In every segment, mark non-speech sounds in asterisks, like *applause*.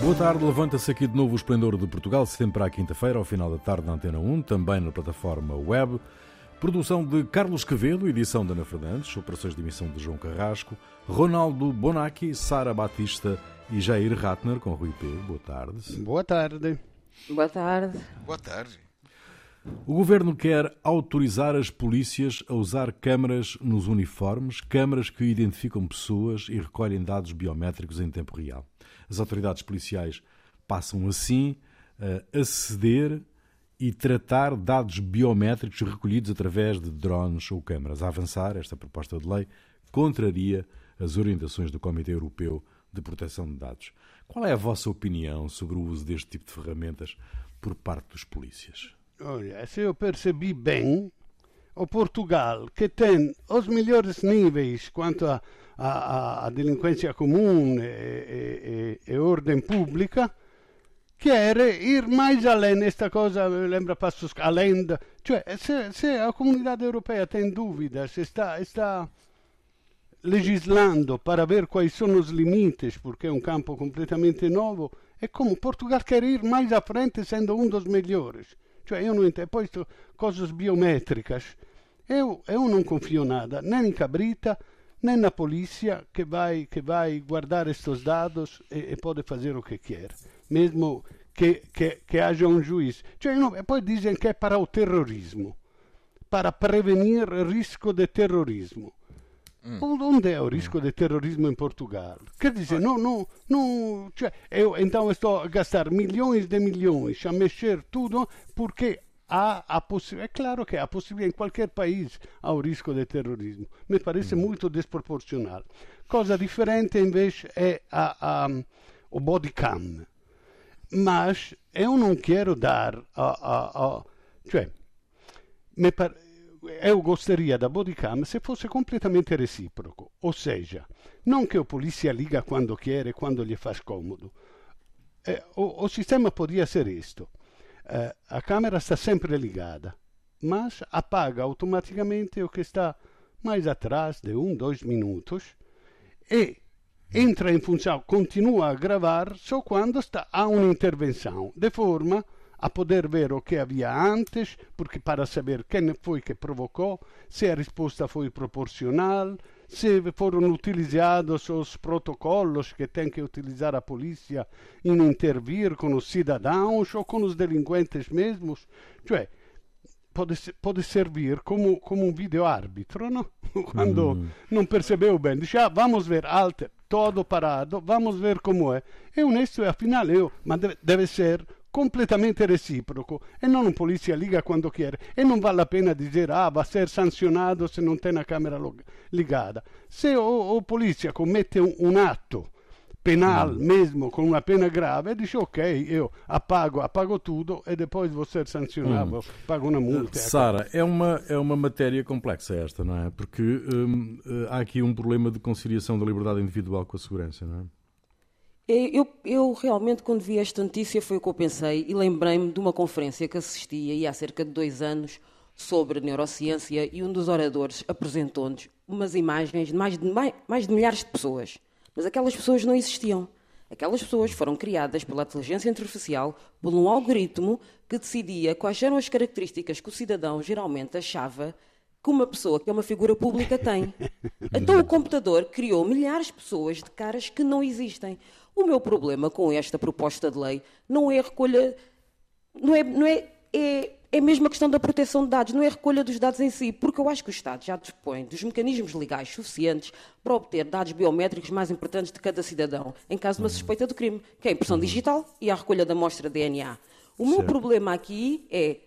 Boa tarde, levanta-se aqui de novo o Esplendor de Portugal, sempre à quinta-feira, ao final da tarde na Antena 1, também na plataforma web. Produção de Carlos Quevedo, edição de Ana Fernandes, operações de emissão de João Carrasco, Ronaldo Bonacci, Sara Batista e Jair Ratner, com Rui P. Boa tarde. Boa tarde. Boa tarde. Boa tarde. O governo quer autorizar as polícias a usar câmaras nos uniformes, câmaras que identificam pessoas e recolhem dados biométricos em tempo real. As autoridades policiais passam assim a aceder e tratar dados biométricos recolhidos através de drones ou câmaras. A avançar, esta proposta de lei contraria as orientações do Comitê Europeu de Proteção de Dados. Qual é a vossa opinião sobre o uso deste tipo de ferramentas por parte dos polícias? Olha, se eu percebi bem, o Portugal, que tem os melhores níveis quanto a, a, a delinquência comum e, e, e, ordem pública, quer ir mais além nesta coisa, lembra Passos, além da, cioè se, se a comunidade europeia tem dúvidas, está, está legislando para ver quais são os limites, porque é um campo completamente novo, é como Portugal quer ir mais à frente sendo um dos melhores. Cioè io non intendo, poi cose biometricas, eu, eu não confio nada, nem em Cabrita, nem na polícia que vai, que vai guardar estes dados e, e pode fazer o que quer, mesmo que, que, que haja um juiz. Cioè, e poi dizem que é para o terrorismo, para prevenir risco de terrorismo. Mm. Onde é o risco de terrorismo em Portugal? Quer dizer, não, não, não, cioè, eu então estou a gastar milhões de milhões a mexer tudo porque há a possibilidade, é claro que há a possibilidade, em qualquer país há o risco de terrorismo. Me parece mm. muito desproporcional. Cosa differente invece é a, a, o body cam. Mas eu não quero dar a, a, a cioè, me parece eu gostaria da bodycam se fosse completamente recíproco, ou seja, não que o polícia liga quando quer quando lhe faz cômodo. Eh, o, o, sistema podia ser isto. Eh, a câmera está sempre ligada, mas apaga automaticamente o que está mais atrás de um, dois minutos e entra em função, continua a gravar só quando está, há uma intervenção, de forma a poder ver o que havia antes, porque para saber quem foi que provocou, se a resposta foi proporcional, se foram utilizados os protocolos que tem que utilizar a polícia em intervir com os cidadãos ou com os delinquentes mesmos. Cioè, pode, pode servir como, como um vídeo-árbitro, não? *laughs* Quando mm. não percebeu bem, diz, ah, vamos ver, alter, todo parado, vamos ver como é. É honesto e afinal eu, mas deve, deve ser completamente recíproco e non un polizia liga quando quer e non vale la pena dizer ah va a ser sanzionato se non tem a câmera ligada se o, o polizia commette un, un atto penal mm. mesmo com uma pena grave dice ok eu apago apago tudo e depois vou ser sancionado mm. pago uma multa Sara é uma é uma matéria complexa esta não é porque hum, há aqui um problema de conciliação da liberdade individual com a segurança não é eu, eu, realmente, quando vi esta notícia, foi o que eu pensei e lembrei-me de uma conferência que assistia e há cerca de dois anos sobre neurociência e um dos oradores apresentou-nos umas imagens de mais de, mais de milhares de pessoas. Mas aquelas pessoas não existiam. Aquelas pessoas foram criadas pela inteligência artificial por um algoritmo que decidia quais eram as características que o cidadão geralmente achava que uma pessoa que é uma figura pública tem. Então o computador criou milhares de pessoas de caras que não existem. O meu problema com esta proposta de lei não é a recolha, não é, não é, é, é mesmo a questão da proteção de dados, não é a recolha dos dados em si, porque eu acho que o Estado já dispõe dos mecanismos legais suficientes para obter dados biométricos mais importantes de cada cidadão, em caso de uma suspeita de crime, que é a impressão uhum. digital e a recolha da amostra DNA. O meu certo. problema aqui é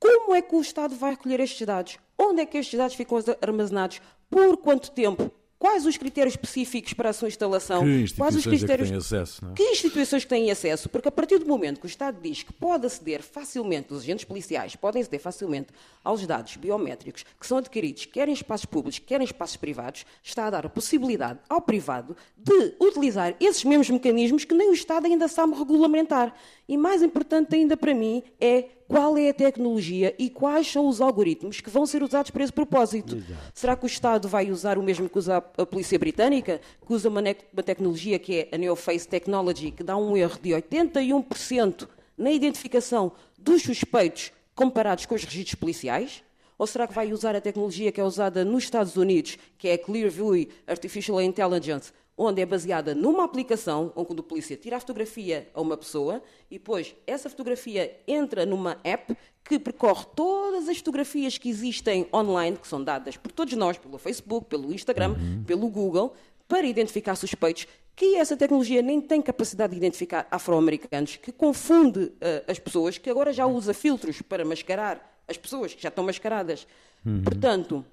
como é que o Estado vai recolher estes dados? Onde é que estes dados ficam armazenados? Por quanto tempo? Quais os critérios específicos para a sua instalação? Que instituições Quais os critérios... é que têm acesso? É? Que instituições têm acesso? Porque a partir do momento que o Estado diz que pode aceder facilmente, os agentes policiais podem aceder facilmente aos dados biométricos que são adquiridos, quer em espaços públicos, quer em espaços privados, está a dar a possibilidade ao privado de utilizar esses mesmos mecanismos que nem o Estado ainda sabe regulamentar. E mais importante ainda para mim é qual é a tecnologia e quais são os algoritmos que vão ser usados para esse propósito. Exato. Será que o Estado vai usar o mesmo que usa a Polícia Britânica, que usa uma, uma tecnologia que é a Neoface Technology, que dá um erro de 81% na identificação dos suspeitos comparados com os registros policiais? Ou será que vai usar a tecnologia que é usada nos Estados Unidos, que é a Clearview Artificial Intelligence, onde é baseada numa aplicação onde o polícia tira a fotografia a uma pessoa e depois essa fotografia entra numa app que percorre todas as fotografias que existem online, que são dadas por todos nós, pelo Facebook, pelo Instagram, uhum. pelo Google, para identificar suspeitos, que essa tecnologia nem tem capacidade de identificar afro-americanos, que confunde uh, as pessoas, que agora já usa filtros para mascarar as pessoas que já estão mascaradas. Uhum. Portanto,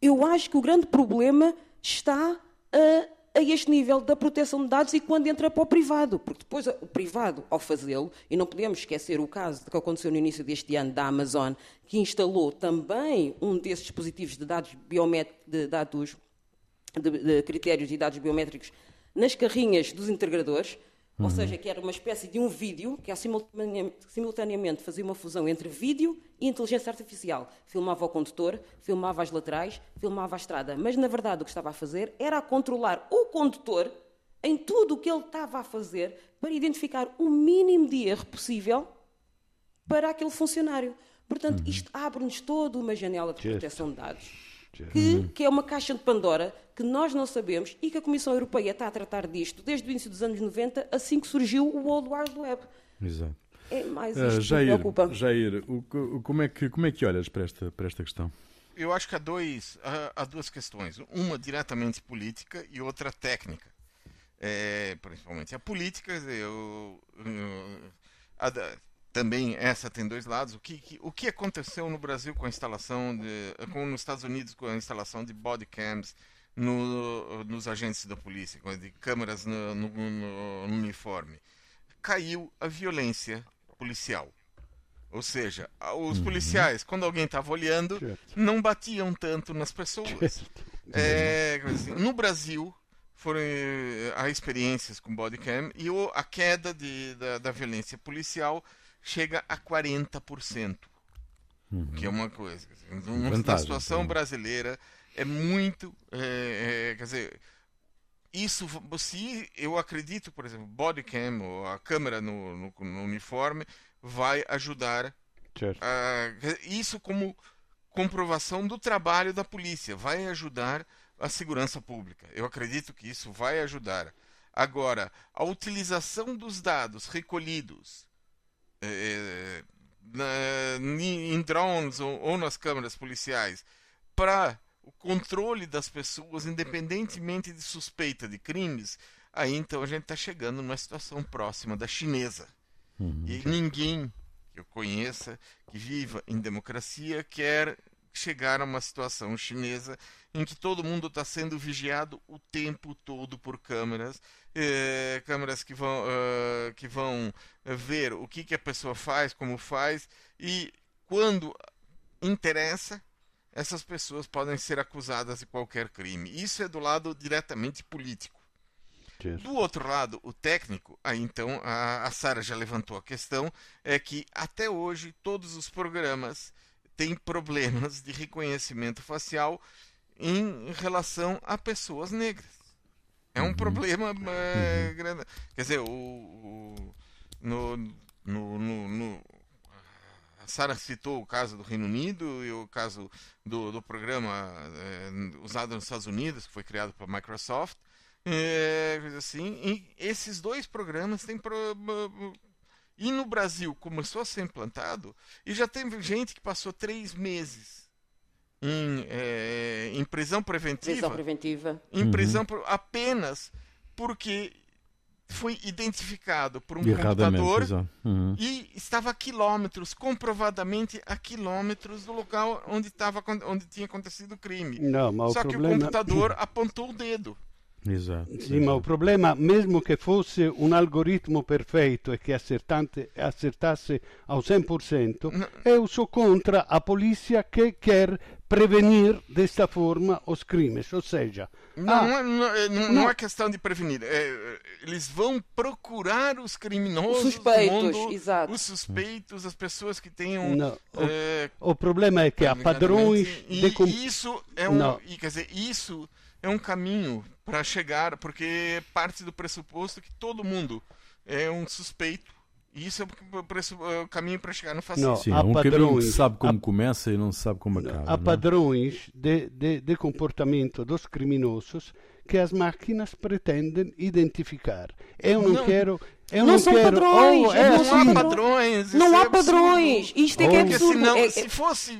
eu acho que o grande problema está a, a, este nível da proteção de dados e quando entra para o privado, porque depois o privado, ao fazê-lo, e não podemos esquecer o caso que aconteceu no início deste ano da Amazon, que instalou também um desses dispositivos de dados biométricos, de dados de, de critérios e dados biométricos nas carrinhas dos integradores, Uhum. Ou seja, que era uma espécie de um vídeo que simultaneamente, simultaneamente fazia uma fusão entre vídeo e inteligência artificial. Filmava o condutor, filmava as laterais, filmava a estrada. Mas, na verdade, o que estava a fazer era a controlar o condutor em tudo o que ele estava a fazer para identificar o mínimo de erro possível para aquele funcionário. Portanto, uhum. isto abre-nos toda uma janela de proteção de dados que, que, é uma caixa de Pandora que nós não sabemos e que a Comissão Europeia está a tratar disto desde o início dos anos 90, assim que surgiu o World Wide Web. Exato. É mais isto uh, Jair, que me preocupa. Jair, o, o, como, é que, como é que olhas para esta, para esta questão? Eu acho que há, dois, há, há duas questões. Uma diretamente política e outra técnica. É, principalmente a política, eu, eu, a, também essa tem dois lados. O que, que, o que aconteceu no Brasil com a instalação de, com nos Estados Unidos com a instalação de body cams no, nos agentes da polícia, de câmeras no, no, no, uniforme, caiu a violência policial. Ou seja, os uhum. policiais, quando alguém estava olhando, não batiam tanto nas pessoas. É, assim, no Brasil, foram há experiências com bodycam e a queda de, da, da violência policial chega a 40%. Uhum. Que é uma coisa. Na situação brasileira é muito. É, é, quer dizer, isso, se eu acredito, por exemplo, bodycam ou a câmera no, no, no uniforme vai ajudar. A, isso como comprovação do trabalho da polícia, vai ajudar a segurança pública. Eu acredito que isso vai ajudar. Agora, a utilização dos dados recolhidos é, na, em drones ou, ou nas câmeras policiais para o controle das pessoas, independentemente de suspeita de crimes, aí então a gente está chegando numa situação próxima da chinesa. Uhum. E ninguém que eu conheça que viva em democracia quer chegar a uma situação chinesa em que todo mundo está sendo vigiado o tempo todo por câmeras, eh, câmeras que vão, uh, que vão ver o que, que a pessoa faz, como faz, e quando interessa, essas pessoas podem ser acusadas de qualquer crime. Isso é do lado diretamente político. Do outro lado, o técnico, aí então a, a Sara já levantou a questão, é que até hoje todos os programas têm problemas de reconhecimento facial em relação a pessoas negras. É um uhum. problema é, uhum. grande. Quer dizer, o, o no, no, no, Sara citou o caso do Reino Unido e o caso do, do programa é, usado nos Estados Unidos, que foi criado pela Microsoft. É, assim, e esses dois programas têm pro, e no Brasil começou a ser implantado e já teve gente que passou três meses em, é, em prisão preventiva. Prisão preventiva. Em uhum. prisão apenas porque foi identificado por um computador uhum. e estava a quilômetros, comprovadamente a quilômetros do local onde, estava, onde tinha acontecido o crime. Não, mas Só o que problema... o computador *clears throat* apontou o dedo. Esatto. Sì, esatto. ma il problema, mesmo che fosse un algoritmo perfetto e che accertasse ao 100%, no. é o sou contra a polícia que quer prevenir desta forma os crimes. Ou seja, não, ah, é, não, é, não, não, é questão de prevenir. É, eles vão procurar os criminosos, os suspeitos, mundo, os suspeitos, as pessoas que tenham. Não, é, o, o, problema é que há padrões. E, de... isso é um, e, quer dizer, isso é um caminho para chegar, porque parte do pressuposto que todo mundo é um suspeito e isso é o, caminho para chegar no fascismo. Não, Sim, há um padrões, que sabe como há, começa e não sabe como acaba. Há não? É? padrões de, de, de, comportamento dos criminosos que as máquinas pretendem identificar. Eu não, não quero. Eu não, não são quero, padrões. Oh, é não assim. há padrões. Não há é padrões. Isto é que é absurdo. Senão, é, se fosse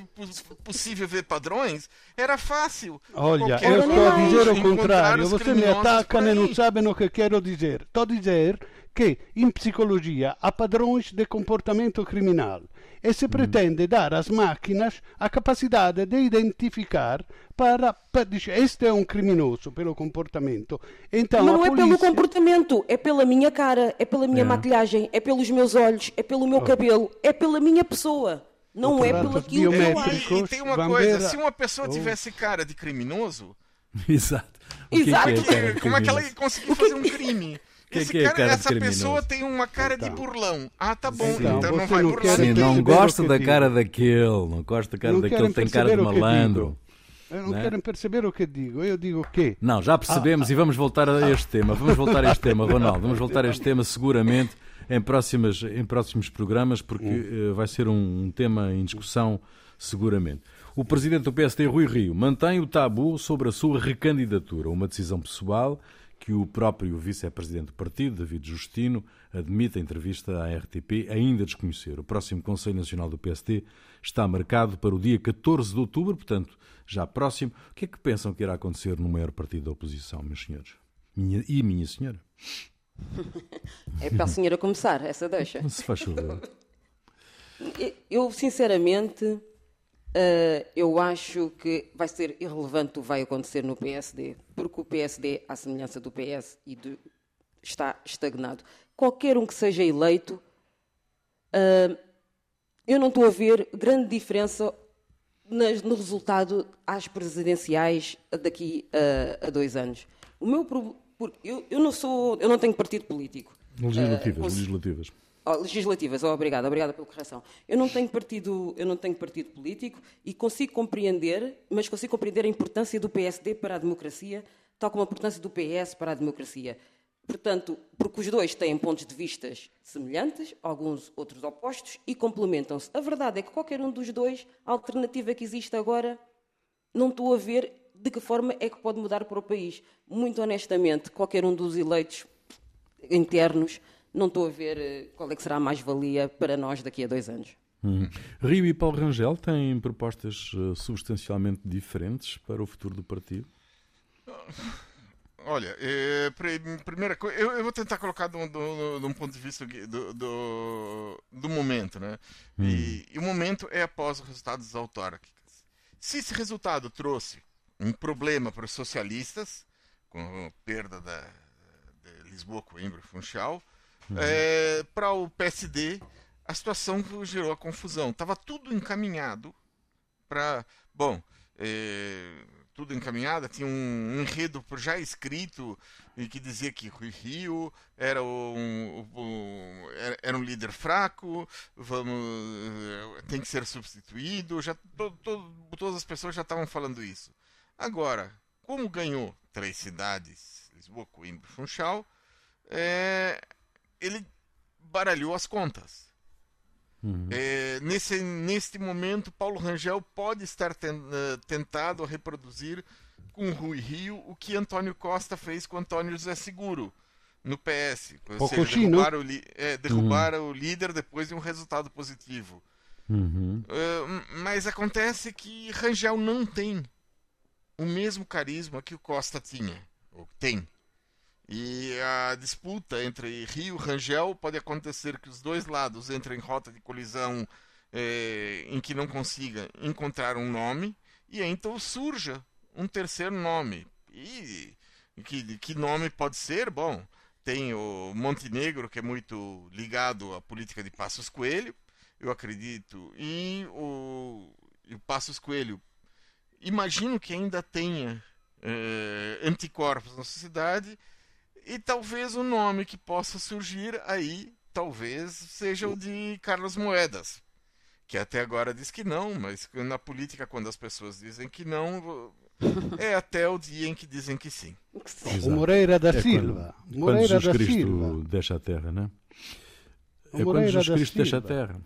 possível ver padrões, era fácil. Olha, eu estou a dizer o contrário. Você me ataca e não sabe o que quero dizer. Estou a dizer che in psicologia há padrões de comportamento criminal e se pretende dar às máquinas a capacidade de identificar para, para dizer, este é um criminoso pelo comportamento. Então, Mas não é pelo comportamento, é pela minha cara, é pela minha é. maquilhagem, é pelos meus olhos, é pelo meu oh. cabelo, é pela minha pessoa. Não é pelo aquilo que eu acho. E tem uma coisa, se uma pessoa oh. tivesse cara de criminoso... *laughs* Exato. Exato. Que é *laughs* como é que ela conseguiu fazer um crime? Que, Esse que é cara, essa pessoa tem uma cara então. de burlão. Ah, tá bom, então, então não vai burlar Sim, não gosta da cara daquele, não gosta da cara não daquele, tem cara de malandro. Eu não né? querem perceber o que digo. Eu digo o quê? Não, já percebemos ah, e vamos voltar a este ah, tema. Vamos voltar a este tema, Ronaldo. Vamos voltar a este tema seguramente em, próximas, em próximos programas, porque uh, vai ser um, um tema em discussão seguramente. O presidente do PSD, Rui Rio, mantém o tabu sobre a sua recandidatura, uma decisão pessoal que o próprio vice-presidente do partido, David Justino, admite em entrevista à RTP ainda desconhecer. O próximo Conselho Nacional do PSD está marcado para o dia 14 de outubro, portanto, já próximo. O que é que pensam que irá acontecer no maior partido da oposição, meus senhores? Minha, e minha senhora? *laughs* É para a senhora começar, essa deixa. Se faz favor. Eu, sinceramente, Uh, eu acho que vai ser irrelevante o que vai acontecer no PSD, porque o PSD, à semelhança do PS, e do, está estagnado. Qualquer um que seja eleito, uh, eu não estou a ver grande diferença nas, no resultado às presidenciais daqui a, a dois anos. O meu eu, eu não sou, eu não tenho partido político. Legislativas, uh, legislativas. Legislativas, oh, obrigada, obrigada pela correção. Eu não tenho partido, eu não tenho partido político e consigo compreender, mas consigo compreender a importância do PSD para a democracia, tal como a importância do PS para a democracia. Portanto, porque os dois têm pontos de vista semelhantes, alguns outros opostos e complementam-se. A verdade é que qualquer um dos dois, a alternativa que existe agora, não estou a ver de que forma é que pode mudar para o país. Muito honestamente, qualquer um dos eleitos internos não estou a ver eh, qual é que será a mais-valia para nós daqui a dois anos. Hum. Rio e Paulo Rangel têm propostas uh, substancialmente diferentes para o futuro do partido? Olha, é, primeira coisa, eu, eu, vou tentar colocar de um, de um ponto de vista do, do, do momento, né? Hum. E, e, o momento é após os resultados autárquicos. Se esse resultado trouxe um problema para os socialistas, com a perda da, de Lisboa, Coimbra e Funchal, Uhum. É, para o PSD, a situação gerou a confusão. Estava tudo encaminhado para. Bom, é, tudo encaminhado, tinha um enredo já escrito que dizia que Rui Rio era um, um, era um líder fraco, vamos, tem que ser substituído. Já, todas as pessoas já estavam falando isso. Agora, como ganhou três cidades, Lisboa, Coimbra e Funchal, é, ele baralhou as contas. Uhum. É, nesse, neste momento, Paulo Rangel pode estar ten, uh, tentado a reproduzir com Rui Rio o que Antônio Costa fez com Antônio José Seguro no PS. Ou seja, derrubar, o, é, derrubar uhum. o líder depois de um resultado positivo. Uhum. Uh, mas acontece que Rangel não tem o mesmo carisma que o Costa tinha, ou tem. E a disputa entre Rio e Rangel pode acontecer que os dois lados entrem em rota de colisão é, em que não consiga encontrar um nome, e então surja um terceiro nome. E que, que nome pode ser? Bom, tem o Montenegro, que é muito ligado à política de Passos Coelho, eu acredito, e o, e o Passos Coelho imagino que ainda tenha é, anticorpos na sociedade e talvez o nome que possa surgir aí talvez seja o de Carlos Moedas, que até agora diz que não, mas na política quando as pessoas dizem que não, *laughs* é até o dia em que dizem que sim. Exato. O Moreira da é Silva. Quando, Moreira quando Jesus da Cristo Silva. deixa a terra, né? É quando Jesus Cristo deixa a terra.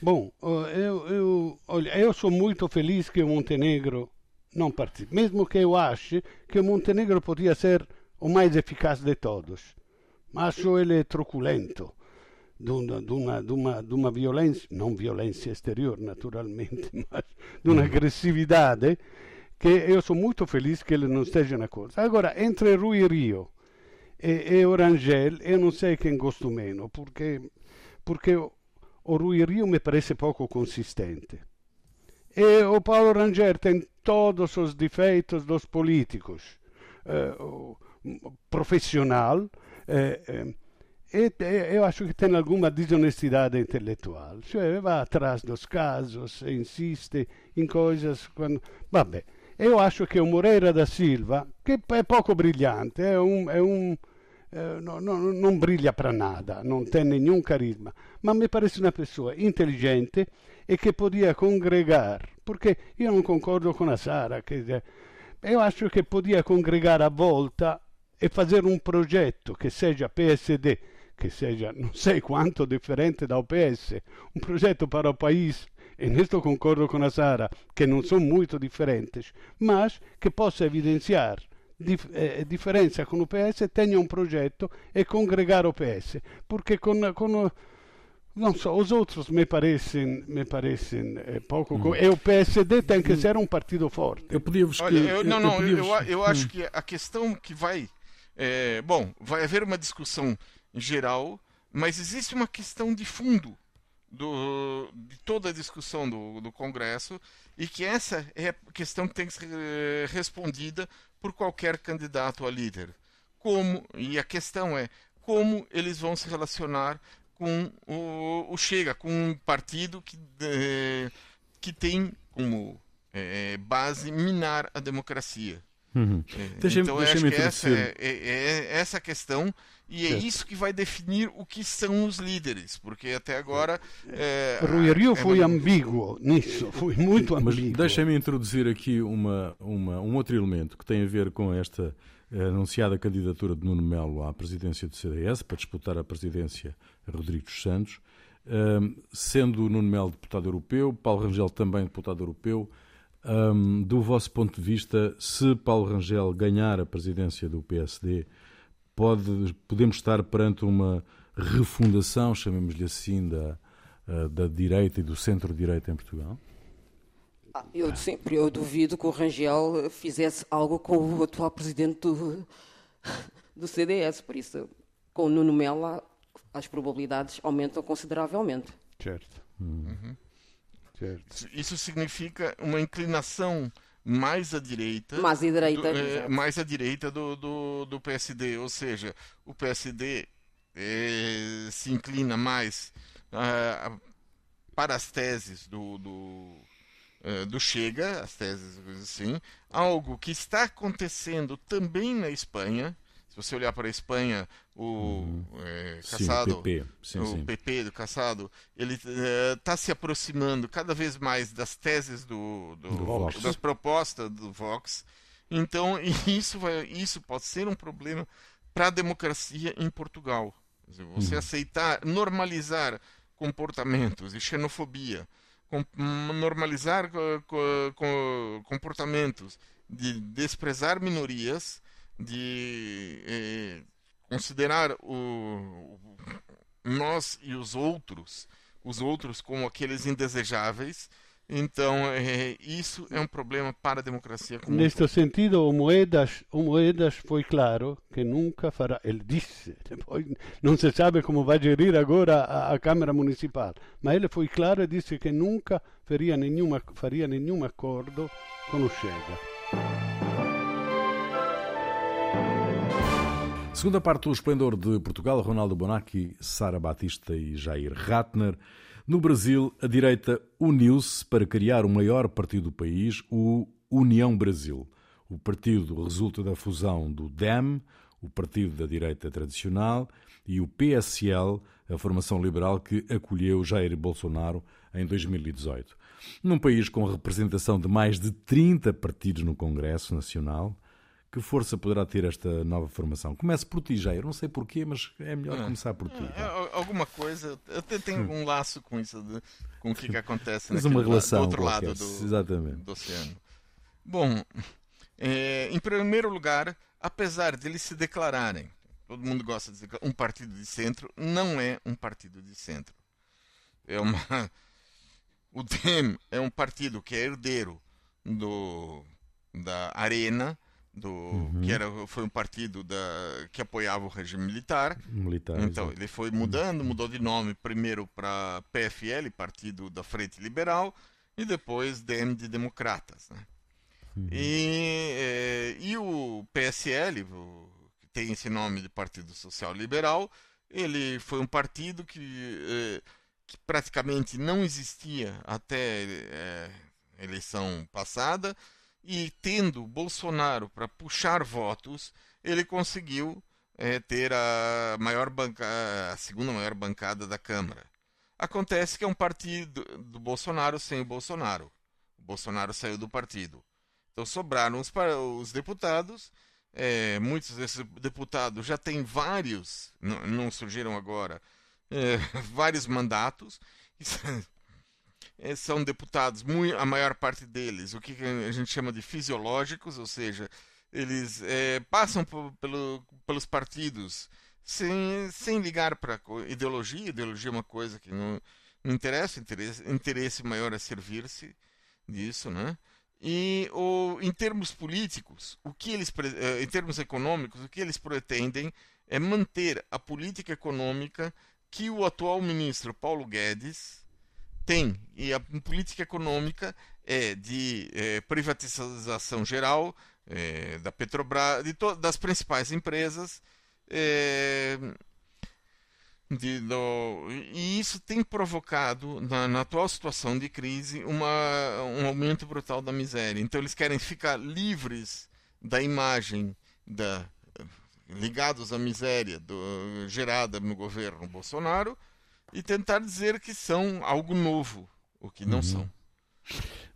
Bom, eu, eu, olha, eu sou muito feliz que o Montenegro não participe, mesmo que eu ache que o Montenegro podia ser o mais eficaz de todos. Acho ele truculento, de uma, de uma, violência, não violência exterior, naturalmente, *laughs* mas de uma agressividade que eu sou muito feliz que ele não esteja na coisa. Agora, entre Rui Rio e, e Orangel, eu não sei quem gosto menos, porque, porque o Rui Rio me parece pouco consistente. E o Paulo Rangel tem todos os defeitos dos políticos, eh, profissional, eh, eh, e eu acho que tem alguma desonestidade intelectual. Cioè, va atrás dos casos, insiste em coisas. Quando... Vabbè. Eu acho che o Moreira da Silva, che è poco brillante, è un, è un eh, no, no, non briglia per nada, non tem nenhum carisma, ma mi parece una persona intelligente e che podia congregare, perché io non concordo con la Sara, che, io acho che podia congregare a volta e fare un progetto che sia PSD, che sia non sei quanto differente da OPS, un progetto per il paese e nisto concordo con la Sara, che non sono molto differenti, ma che possa evidenziare dif- eh, differenza con UPS, tenha un progetto e congregare OPS, perché con, con non so, os outros me parecem, me parecem é, pouco. Hum. E o PSD tem que ser um partido forte. Eu podia vos Olha, eu, não, não, eu, eu, eu acho hum. que a questão que vai. É, bom, vai haver uma discussão geral, mas existe uma questão de fundo do, de toda a discussão do, do Congresso e que essa é a questão que tem que ser eh, respondida por qualquer candidato a líder. Como, e a questão é como eles vão se relacionar com o, o Chega, com um partido que, de, que tem como é, base minar a democracia. Uhum. É, então, eu acho que essa é, é, é, essa questão e é isso que vai definir o que são os líderes, porque até agora. É, Rui Rio foi é... ambíguo nisso, foi muito ambíguo. Deixem-me introduzir aqui uma, uma, um outro elemento que tem a ver com esta eh, anunciada candidatura de Nuno Melo à presidência do CDS, para disputar a presidência a Rodrigo dos Santos. Um, sendo Nuno Melo deputado europeu, Paulo Rangel também deputado europeu. Um, do vosso ponto de vista, se Paulo Rangel ganhar a presidência do PSD, pode, podemos estar perante uma refundação, chamemos-lhe assim, da, eh, da direita e do centro-direita em Portugal? Ah, eu sempre eu duvido que o Rangel fizesse algo com o atual presidente do, do CDS, por isso, com o Nuno Melo, as probabilidades aumentam consideravelmente. Certo. Uhum. Certo. Isso significa uma inclinação mais à direita. Mais à direita. Do, é, mais à direita do, do, do, PSD. Ou seja, o PSD é, se inclina mais uh, para as teses do, do, uh, do Chega, as teses assim. Algo que está acontecendo também na Espanha. Se você olhar para a Espanha, o uhum. é, Caçado, sim, o, PP. Sim, o sim. PP do Caçado, ele está é, se aproximando cada vez mais das teses do, do, do das propostas do Vox. Então *laughs* isso vai, isso pode ser um problema para a democracia em Portugal. Você uhum. aceitar, normalizar comportamentos de xenofobia, com, normalizar comportamentos de desprezar minorias de eh, considerar o, nós e os outros, os outros como aqueles indesejáveis. Então, é, isso é um problema para a democracia. Neste sentido, o Moedas, o Moedas foi claro que nunca fará. Ele disse, depois não se sabe como vai gerir agora a, a Câmara Municipal, mas ele foi claro e disse que nunca faria nenhum, faria nenhum acordo com o Chega. Segunda parte do Esplendor de Portugal, Ronaldo Bonacci, Sara Batista e Jair Ratner. No Brasil, a direita uniu-se para criar o maior partido do país, o União Brasil. O partido resulta da fusão do DEM, o partido da direita tradicional, e o PSL, a formação liberal que acolheu Jair Bolsonaro em 2018. Num país com representação de mais de 30 partidos no Congresso Nacional, que força poderá ter esta nova formação? Comece por ti, Jair. Não sei porquê, mas é melhor é. começar por ti. É, alguma coisa. Eu até tenho um laço com isso, de, com o que, que acontece Mas uma relação do outro lado do, Exatamente. do oceano. Bom, é, *laughs* em primeiro lugar, apesar de eles se declararem, todo mundo gosta de dizer um partido de centro, não é um partido de centro. É uma. *laughs* O DEM é um partido que é herdeiro do, da Arena, do uhum. que era foi um partido da que apoiava o regime militar. Militar. Então exatamente. ele foi mudando, mudou de nome primeiro para PFL, Partido da Frente Liberal, e depois DM de Democratas. Né? Uhum. E, é, e o PSL, o, que tem esse nome de Partido Social Liberal, ele foi um partido que, é, que praticamente não existia até é, eleição passada e tendo Bolsonaro para puxar votos, ele conseguiu é, ter a maior banca, a segunda maior bancada da Câmara. Acontece que é um partido do Bolsonaro sem o Bolsonaro. O Bolsonaro saiu do partido. Então sobraram os, os deputados. É, muitos desses deputados já têm vários, não, não surgiram agora, é, *laughs* vários mandatos. É, são deputados, a maior parte deles, o que a gente chama de fisiológicos, ou seja, eles é, passam pelo, pelos partidos sem, sem ligar para ideologia. Ideologia é uma coisa que não, não interessa, interesse, interesse maior é servir-se disso, né? E o, em termos políticos, o que eles, é, em termos econômicos, o que eles pretendem é manter a política econômica que o atual ministro Paulo Guedes tem, e a política econômica é de é, privatização geral é, da Petrobras, de das principais empresas. É, de, do, e isso tem provocado, na, na, atual situação de crise, uma, um aumento brutal da miséria. Então, eles querem ficar livres da imagem da, ligados à miséria do, gerada no governo Bolsonaro e tentar dizer que são algo novo, o que não uhum. são.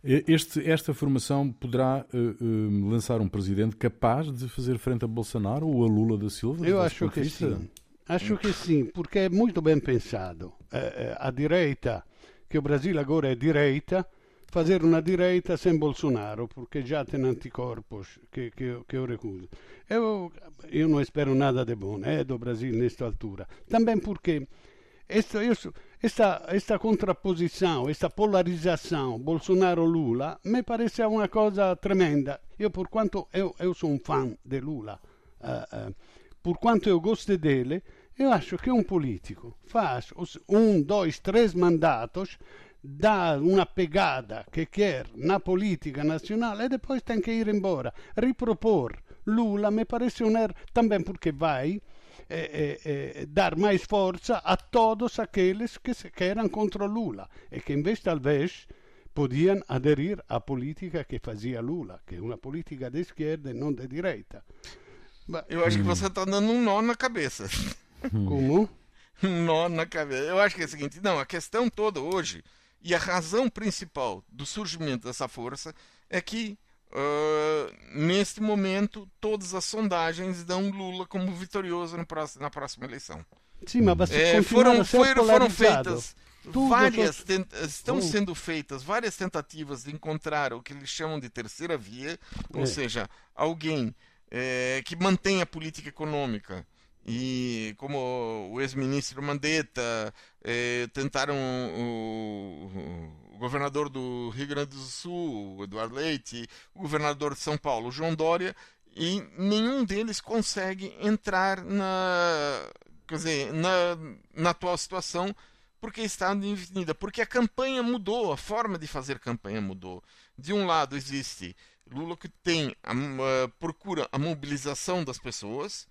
Este, esta formação poderá uh, uh, lançar um presidente capaz de fazer frente a Bolsonaro ou a Lula da Silva? Eu acho que sim. Acho que sim, porque é muito bem pensado. Eh, a direita, que o Brasil agora é direita, fazer uma direita sem Bolsonaro, porque já tem anticorpos que, que, que eu recuso. Eu, eu não espero nada de bom é, do Brasil nesta altura. Também porque esta, esta, esta contraposição, esta polarização Bolsonaro-Lula me parece uma coisa tremenda. Eu, por quanto eu, eu sou um fã de Lula, uh, uh, por quanto eu gosto dele, eu acho que um político faz um, dois, três mandatos, dá uma pegada que quer na política nacional e depois tem que ir embora. Ripropor Lula me parece um erro, também porque vai eh, eh, dar mais força a todos aqueles que, eram contra Lula e que, invece, talvez, podiam aderir à política que fazia Lula, que é uma política de esquerda e não de direita. Eu acho que você está dando um nó na cabeça. *laughs* Como? Um nó na cabeça. Eu acho que é o seguinte: não, a questão toda hoje, e a razão principal do surgimento dessa força, é que Uh, neste momento, todas as sondagens dão Lula como vitorioso próximo, na próxima eleição. Sim, mas você é, foram, foram, foram feitas Tudo várias estão oh. sendo feitas várias tentativas de encontrar o que eles chamam de terceira via, ou é. seja, alguém é, que mantenha a política econômica e como o ex-ministro Mandetta é, tentaram o, o, governador do Rio Grande do Sul, Eduardo Leite, o governador de São Paulo, João Dória, e nenhum deles consegue entrar na, quer dizer, na, na atual situação porque está indefinida, porque a campanha mudou, a forma de fazer campanha mudou. De um lado existe Lula que tem a, a, procura a mobilização das pessoas,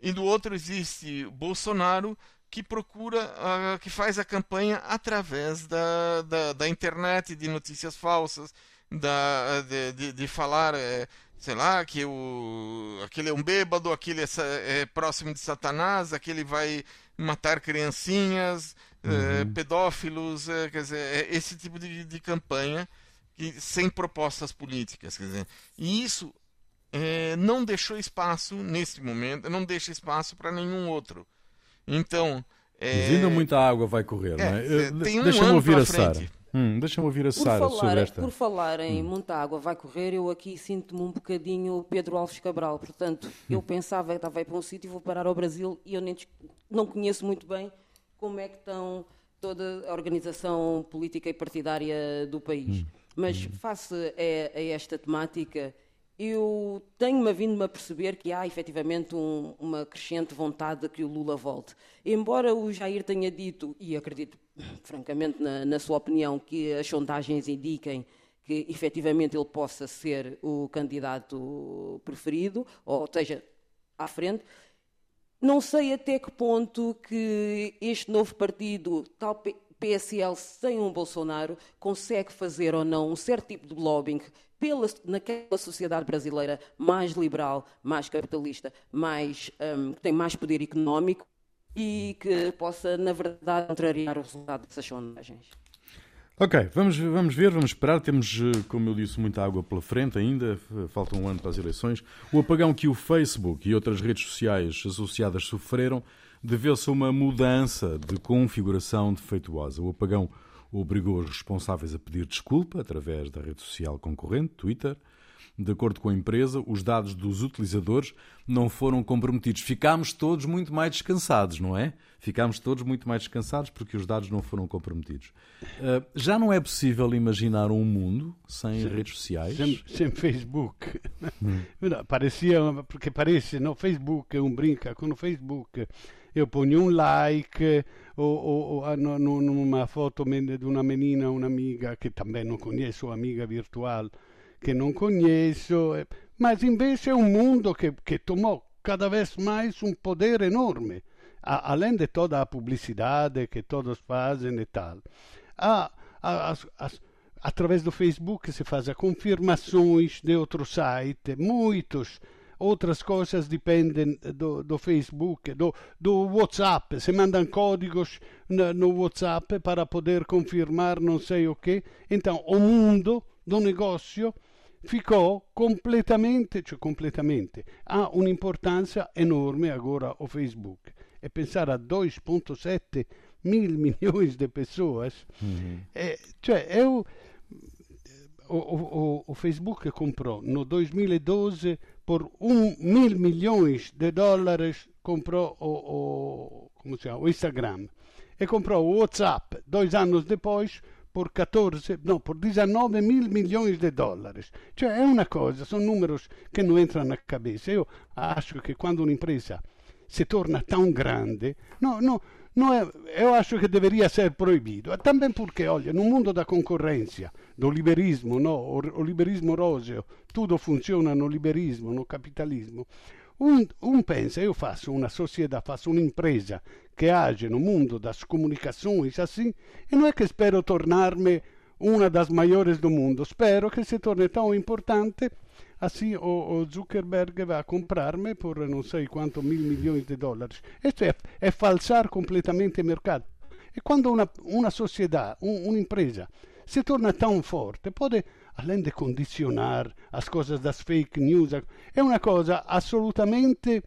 e do outro existe Bolsonaro que procura, uh, que faz a campanha através da, da, da, internet, de notícias falsas, da, de, de, de falar, é, sei lá, que o, aquele é um bêbado, aquele é, é próximo de Satanás, aquele vai matar criancinhas, é, uhum. é, pedófilos, é, quer dizer, é esse tipo de, de campanha que, sem propostas políticas. Quer dizer, e isso não deixou espaço, nesse momento, não deixa espaço para nenhum outro. Então. É... Mas ainda muita água vai correr, não é? é tem um Deixa-me ouvir a Sara. Hum, Deixa-me ouvir a Sara sobre esta. Por falar em hum. muita água vai correr, eu aqui sinto-me um bocadinho Pedro Alves Cabral. Portanto, eu hum. pensava que estava aí para um sítio e vou parar ao Brasil e eu nem, não conheço muito bem como é que estão toda a organização política e partidária do país. Hum. Mas, hum. face a, a esta temática, eu tenho-me vindo-me a perceber que há efetivamente um, uma crescente vontade de que o Lula volte. Embora o Jair tenha dito, e acredito francamente na, na sua opinião, que as sondagens indiquem que efetivamente ele possa ser o candidato preferido, ou seja, à frente, não sei até que ponto que este novo partido, tal PSL sem um Bolsonaro, consegue fazer ou não um certo tipo de lobbying pela, naquela sociedade brasileira mais liberal, mais capitalista, mais, um, que tem mais poder económico e que possa, na verdade, contrariar o resultado dessas sondagens. Ok, vamos, vamos ver, vamos esperar. Temos, eh, como eu disse, muita água pela frente ainda. Falta um ano para as eleições. O apagão que o Facebook e outras redes sociais associadas sofreram deveu-se a uma mudança de configuração defeituosa. O apagão obrigou os responsáveis a pedir desculpa através da rede social concorrente, Twitter. De acordo com a empresa, os dados dos utilizadores não foram comprometidos. Ficámos todos muito mais descansados, não é? Ficámos todos muito mais descansados porque os dados não foram comprometidos. Uh, já não é possível imaginar um mundo sem, sem redes sociais? Sem, sem Facebook. Hum. *laughs* Parecia, porque parece, no Facebook, um brinca com o Facebook io pongo un like o, o, una foto di una menina, un'amica che também non conosco, amiga virtual che non conosco, eh, ma invece è un mondo che, che tomò cada vez mais un poder enorme, a, além de toda a publicidade que todos fazem e tal. A, a, a, através do Facebook se fazem confirmações de outro site, muitos outras coisas dependem do, do Facebook, do, do WhatsApp. Se mandam códigos no, no WhatsApp para poder confirmar não sei o que. Então, o mundo do negócio ficou completamente, cioè completamente, ha un'importanza enorme agora o Facebook. E pensare a 2.7 mil milhões de pessoas, é, cioè è o, o, o, Facebook comprou no 2012 por um mil milhões de dólares comprou o, o, como se chama, o Instagram e comprou o WhatsApp dois anos depois por 14, no, por 19 mil milhões de dólares. Cioè è una cosa, sono numeri che non entrano na cabeça. Io acho che quando un'impresa si torna tão grande, no, no, è, eu acho che deveria ser proibito. Também porque, olha, no mundo da concorrência, do liberismo, no? o, liberismo roseo, tutto funziona no liberismo, no capitalismo. Un, un pensa, io faccio una società, faccio un'impresa che age no mundo das comunicações assim, e non è che spero tornarmi una das maiores do mundo, spero che si torni tão importante assim o, o Zuckerberg va a comprarmi por non sei quanto mil milioni di dollari. Questo è, è falsar completamente il mercato. E quando una, una società, un, un'impresa, se torna tão forte, pode, além de condicionar as coisas das fake news, é uma coisa absolutamente.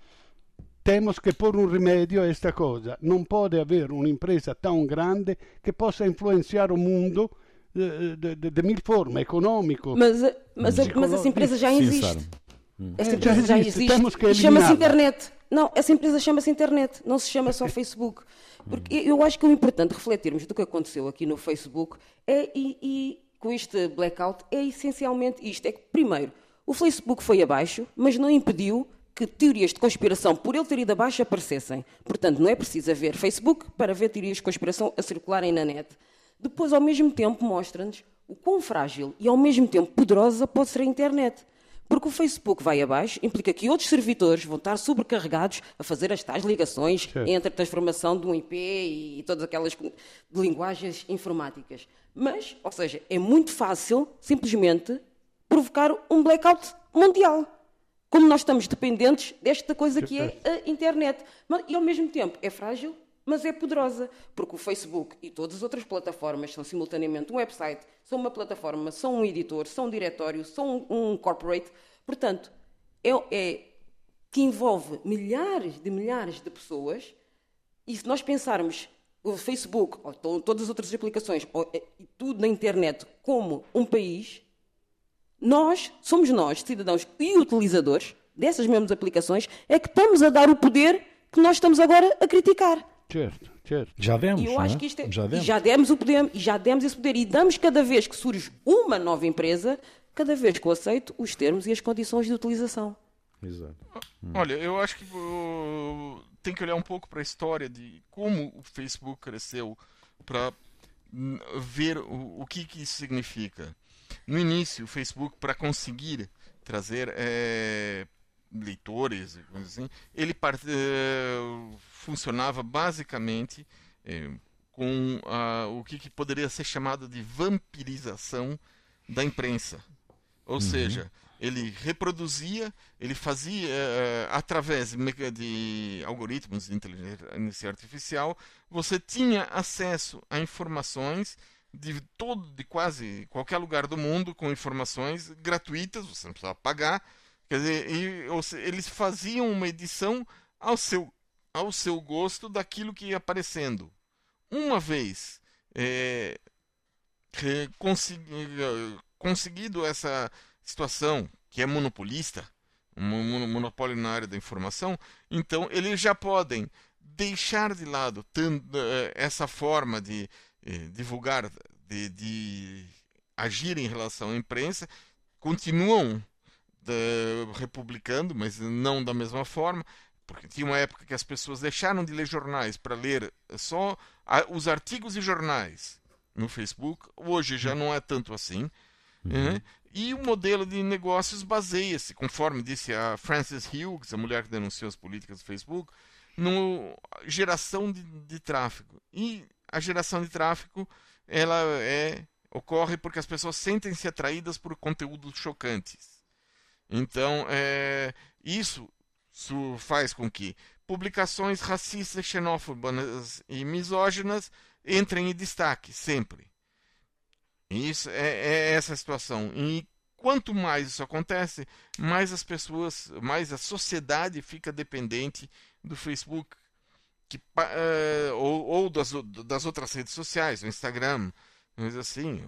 Temos que pôr um remédio a esta coisa. Não pode haver uma empresa tão grande que possa influenciar o mundo de, de, de, mil formas, econômico. Mas, mas, mas essa empresa já existe. Essa empresa já existe. Já existe. Chama-se internet. Não, essa empresa chama-se internet, não se chama só *laughs* Facebook. Porque eu acho que o importante refletirmos do que aconteceu aqui no Facebook é, e, e com este blackout é essencialmente isto: é que, primeiro, o Facebook foi abaixo, mas não impediu que teorias de conspiração, por ele ter ido abaixo, aparecessem. Portanto, não é preciso haver Facebook para ver teorias de conspiração a circularem na net. Depois, ao mesmo tempo, mostra-nos o quão frágil e ao mesmo tempo poderosa pode ser a internet. Porque o Facebook vai abaixo, implica que outros servidores vão estar sobrecarregados a fazer as tais ligações entre a transformação de um IP e todas aquelas linguagens informáticas. Mas, ou seja, é muito fácil, simplesmente, provocar um blackout mundial. Como nós estamos dependentes desta coisa que é a internet. E, ao mesmo tempo, é frágil mas é poderosa, porque o Facebook e todas as outras plataformas são simultaneamente um website, são uma plataforma, são um editor, são um diretório, são um corporate. Portanto, é, é que envolve milhares de milhares de pessoas. E se nós pensarmos o Facebook, ou todas as outras aplicações, ou, e tudo na internet como um país, nós, somos nós, cidadãos e utilizadores dessas mesmas aplicações, é que estamos a dar o poder que nós estamos agora a criticar. Certo, certo. Já demos. E eu acho é? que isto é, já, demos. já demos o poder, e já demos esse poder. E damos cada vez que surge uma nova empresa, cada vez que eu aceito os termos e as condições de utilização. Exato. Hum. Olha, eu acho que uh, tem que olhar um pouco para a história de como o Facebook cresceu para ver o, o que, que isso significa. No início, o Facebook, para conseguir trazer é, leitores, assim, ele part... Eh, funcionava basicamente é, com o que, que, poderia ser chamado de vampirização da imprensa. Ou uhum. seja, ele reproduzia, ele fazia uh, através de, de algoritmos de inteligência artificial, você tinha acesso a informações de todo, de quase qualquer lugar do mundo com informações gratuitas, você não precisava pagar. Quer dizer, eles faziam uma edição ao seu ao seu gosto daquilo que ia aparecendo. Uma vez é, consegui, conseguido essa situação, que é monopolista, um monopólio na área da informação, então eles já podem deixar de lado é, essa forma de eh, divulgar, de, de, agir em relação à imprensa, continuam de, republicando, mas não da mesma forma, porque tinha uma época que as pessoas deixaram de ler jornais para ler só os artigos de jornais no Facebook. Hoje já não é tanto assim. Uhum. Né? E o modelo de negócios baseia-se, conforme disse a Frances Hughes, a mulher que denunciou as políticas do Facebook, no geração de, de tráfego. E a geração de tráfego ela é ocorre porque as pessoas sentem-se atraídas por conteúdos chocantes. Então, é, isso faz com que publicações racistas, xenófobas e misóginas entrem em destaque sempre. Isso é, é essa situação. E quanto mais isso acontece, mais as pessoas, mais a sociedade fica dependente do Facebook que, uh, ou, ou das, das, outras redes sociais, o Instagram, mas assim,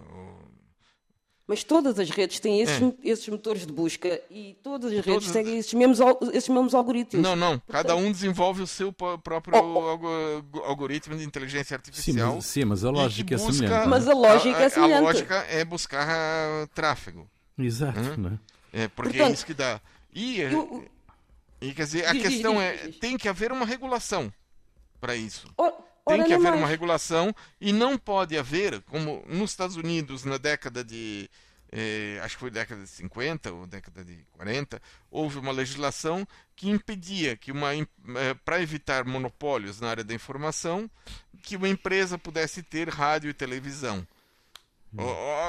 mas todas as redes têm esses, é. esses motores de busca e todas as redes têm esses mesmos, esses mesmos algoritmos. Não, não. Cada um desenvolve o seu próprio oh, oh. algoritmo de inteligência artificial. Sim, mas, sim, mas a lógica é semelhante. Mas a lógica a, é semelhante. A lógica é buscar uh, tráfego. Exato, hum? né? É, porque Portanto, é isso que dá. E, eu, e quer dizer, a diz, questão diz, é, diz, é, tem que haver uma regulação para isso. Tem que haver mais. uma regulação e não pode haver, como nos Estados Unidos na década de eh, acho que foi década de 50 ou década de 40, houve uma legislação que impedia que uma eh, para evitar monopólios na área da informação, que uma empresa pudesse ter rádio e televisão. Hum.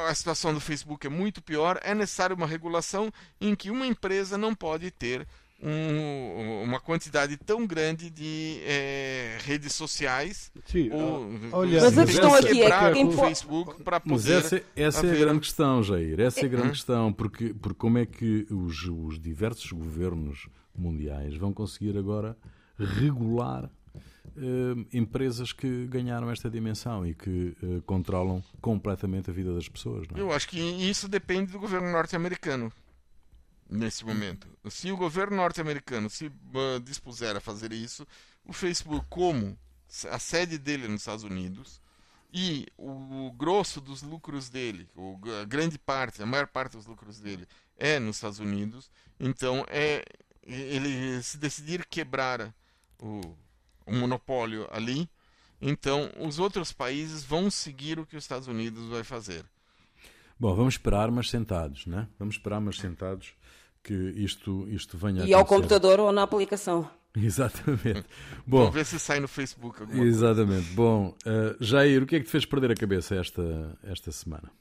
A situação do Facebook é muito pior. É necessária uma regulação em que uma empresa não pode ter um, uma quantidade tão grande de é, redes sociais. Sim, ou, olha, mas a questão aqui é que o Facebook para poder. Mas essa, essa haver... é a grande questão, Jair. Essa é a grande questão, porque, porque como é que os, os diversos governos mundiais vão conseguir agora regular Uh, empresas que ganharam esta dimensão e que uh, controlam completamente a vida das pessoas. É? Eu acho que isso depende do governo norte-americano nesse momento. Se o governo norte-americano se uh, dispuser a fazer isso, o Facebook, como a sede dele é nos Estados Unidos e o, grosso dos lucros dele, o, a grande parte, a maior parte dos lucros dele é nos Estados Unidos, então é ele se decidir quebrar o, o monopólio ali, então os outros países vão seguir o que os Estados Unidos vai fazer. Bom, vamos esperar, mas sentados, né? Vamos esperar, mas sentados que isto, isto venha E a ao acontecer. computador ou na aplicação. *laughs* Exatamente. Bom, Vamos ver se sai no Facebook coisa. exatamente. Bom, uh, Jair, o que é que te fez perder a cabeça esta, esta semana?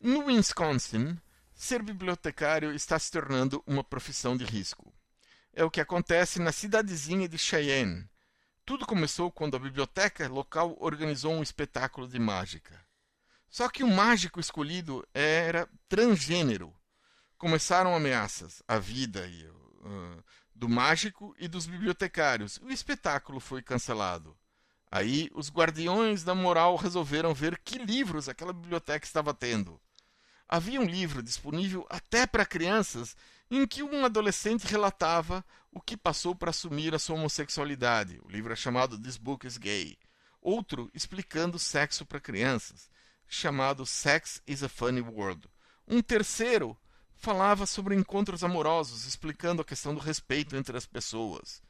No Wisconsin, ser bibliotecário está se tornando uma profissão de risco. É o que acontece na cidadezinha de Cheyenne. Tudo começou quando a biblioteca local organizou um espetáculo de mágica. Só que o mágico escolhido era transgênero. Começaram ameaças à vida e, uh, do mágico e dos bibliotecários. O espetáculo foi cancelado. Aí os guardiões da moral resolveram ver que livros aquela biblioteca estava tendo. Havia um livro disponível até para crianças em que um adolescente relatava o que passou para assumir a sua homossexualidade. O livro é chamado This Book is Gay. Outro explicando sexo para crianças, chamado Sex is a Funny World. Um terceiro falava sobre encontros amorosos, explicando a questão do respeito entre as pessoas.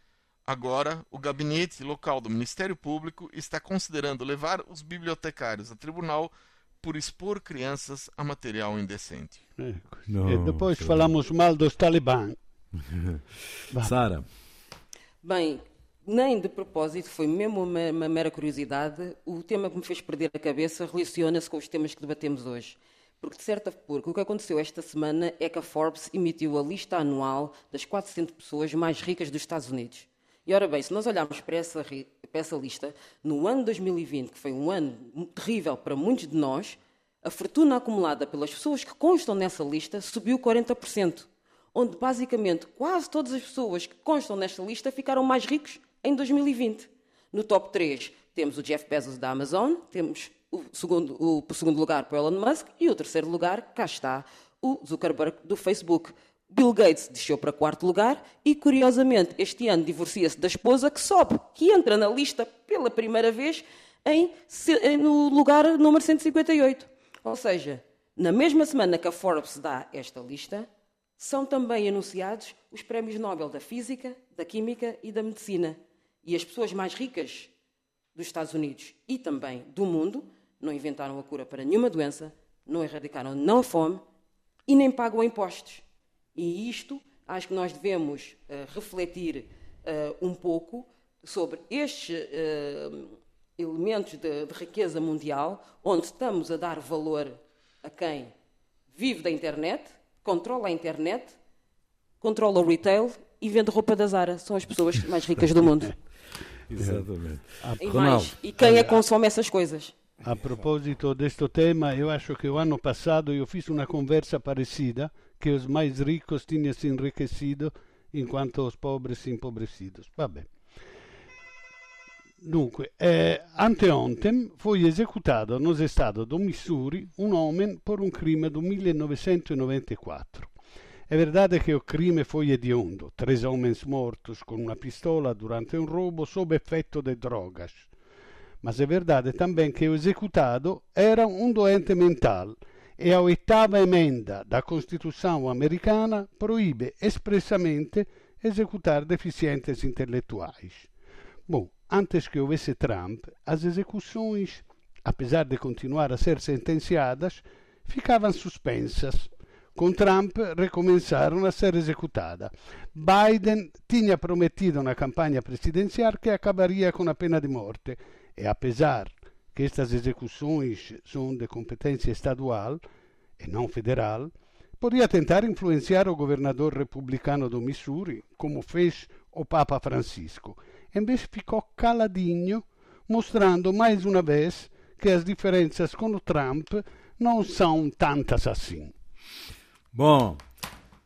Agora, o gabinete local do Ministério Público está considerando levar os bibliotecários a tribunal por expor crianças a material indecente. E depois falamos mal dos talibã. *laughs* Vá. Sara, Bem, nem de propósito, foi mesmo uma, uma mera curiosidade. O tema que me fez perder a cabeça relaciona-se com os temas que debatemos hoje. Porque, de certa porque o que aconteceu esta semana é que a Forbes emitiu a lista anual das 400 pessoas mais ricas dos Estados Unidos. E ora bem, se nós olharmos para essa, para essa lista, no ano 2020, que foi um ano terrível para muitos de nós, a fortuna acumulada pelas pessoas que constam nessa lista subiu 40%, onde basicamente quase todas as pessoas que constam nesta lista ficaram mais ricos em 2020. No top 3 temos o Jeff Bezos da Amazon, temos o segundo, o, segundo lugar para o Elon Musk e o terceiro lugar, cá está, o Zuckerberg do Facebook. Bill Gates desceu para quarto lugar e, curiosamente, este ano divorcia-se da esposa que sobe, que entra na lista pela primeira vez em, em- no lugar número 158. Ou seja, na mesma semana que a Forbes dá esta lista, são também anunciados os prémios Nobel da Física, da Química e da Medicina. E as pessoas mais ricas dos Estados Unidos e também do mundo não inventaram a cura para nenhuma doença, não erradicaram não a fome e nem pagam impostos. E isto acho que nós devemos eh, refletir eh, um pouco sobre estes eh, elementos de, de riqueza mundial, onde estamos a dar valor a quem vive da internet, controla a internet, controla o retail e vende roupa da Zara. São as pessoas mais ricas do mundo. *laughs* exatamente. E, Ronaldo. mais, e quem é que consome essas coisas? A proposito deste tema, eu acho que o ano passado eu fiz uma conversa parecida, que os mais ricos tinham se enriquecido enquanto os pobres se empobrecidos. Vabbè. Dunque, eh, anteontem foi esecutato no Stato do Missouri um homem por um crime do 1994. É verdade que o crime foi hediondo, três homens mortos com uma pistola durante um roubo sob effetto de drogas. Mas é verdade também que o executado era um doente mental e a oitava emenda da Constituição americana proíbe expressamente executar deficientes intelectuais. Bom, antes que houvesse Trump, as execuções, apesar de continuar a ser sentenciadas, ficavam suspensas. Com Trump recomeçaram a ser executadas. Biden tinha prometido na campanha presidencial que acabaria com a pena de morte e apesar que estas execuções são de competência estadual e não federal, podia tentar influenciar o governador republicano do Missouri, como fez o Papa Francisco. Em vez ficou caladinho, mostrando mais uma vez que as diferenças com o Trump não são tantas assim. Bom,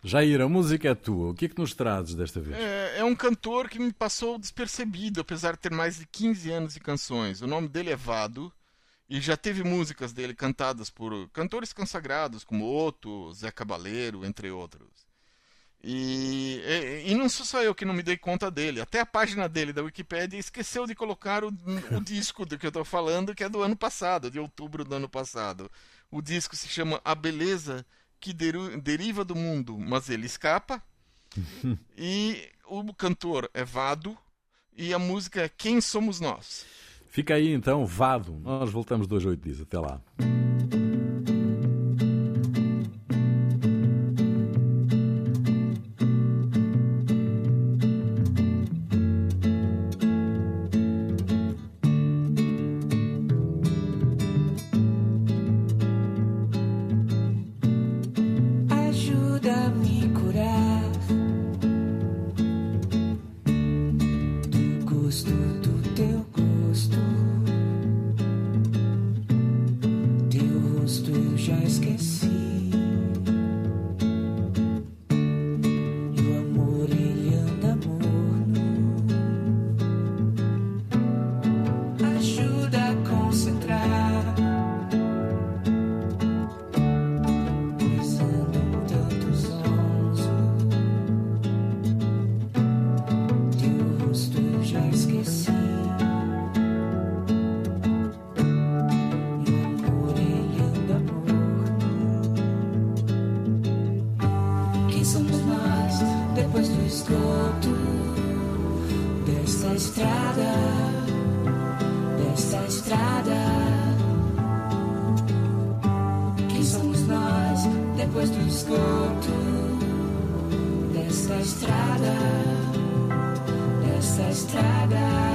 Jair, a música é tua. O que é que nos trazes desta vez? É, é um cantor que me passou despercebido, apesar de ter mais de 15 anos de canções. O nome dele é Vado e já teve músicas dele cantadas por cantores consagrados como Otto, Zé Cabaleiro, entre outros. E, e, e não sou só eu que não me dei conta dele. Até a página dele da Wikipédia esqueceu de colocar o, o *laughs* disco do que eu estou falando, que é do ano passado, de outubro do ano passado. O disco se chama A Beleza que Deriva do Mundo, mas ele escapa. *laughs* e o cantor é Vado e a música é Quem Somos Nós. Fica aí então, Vado. Nós voltamos dois oito dias. Até lá. Estrada?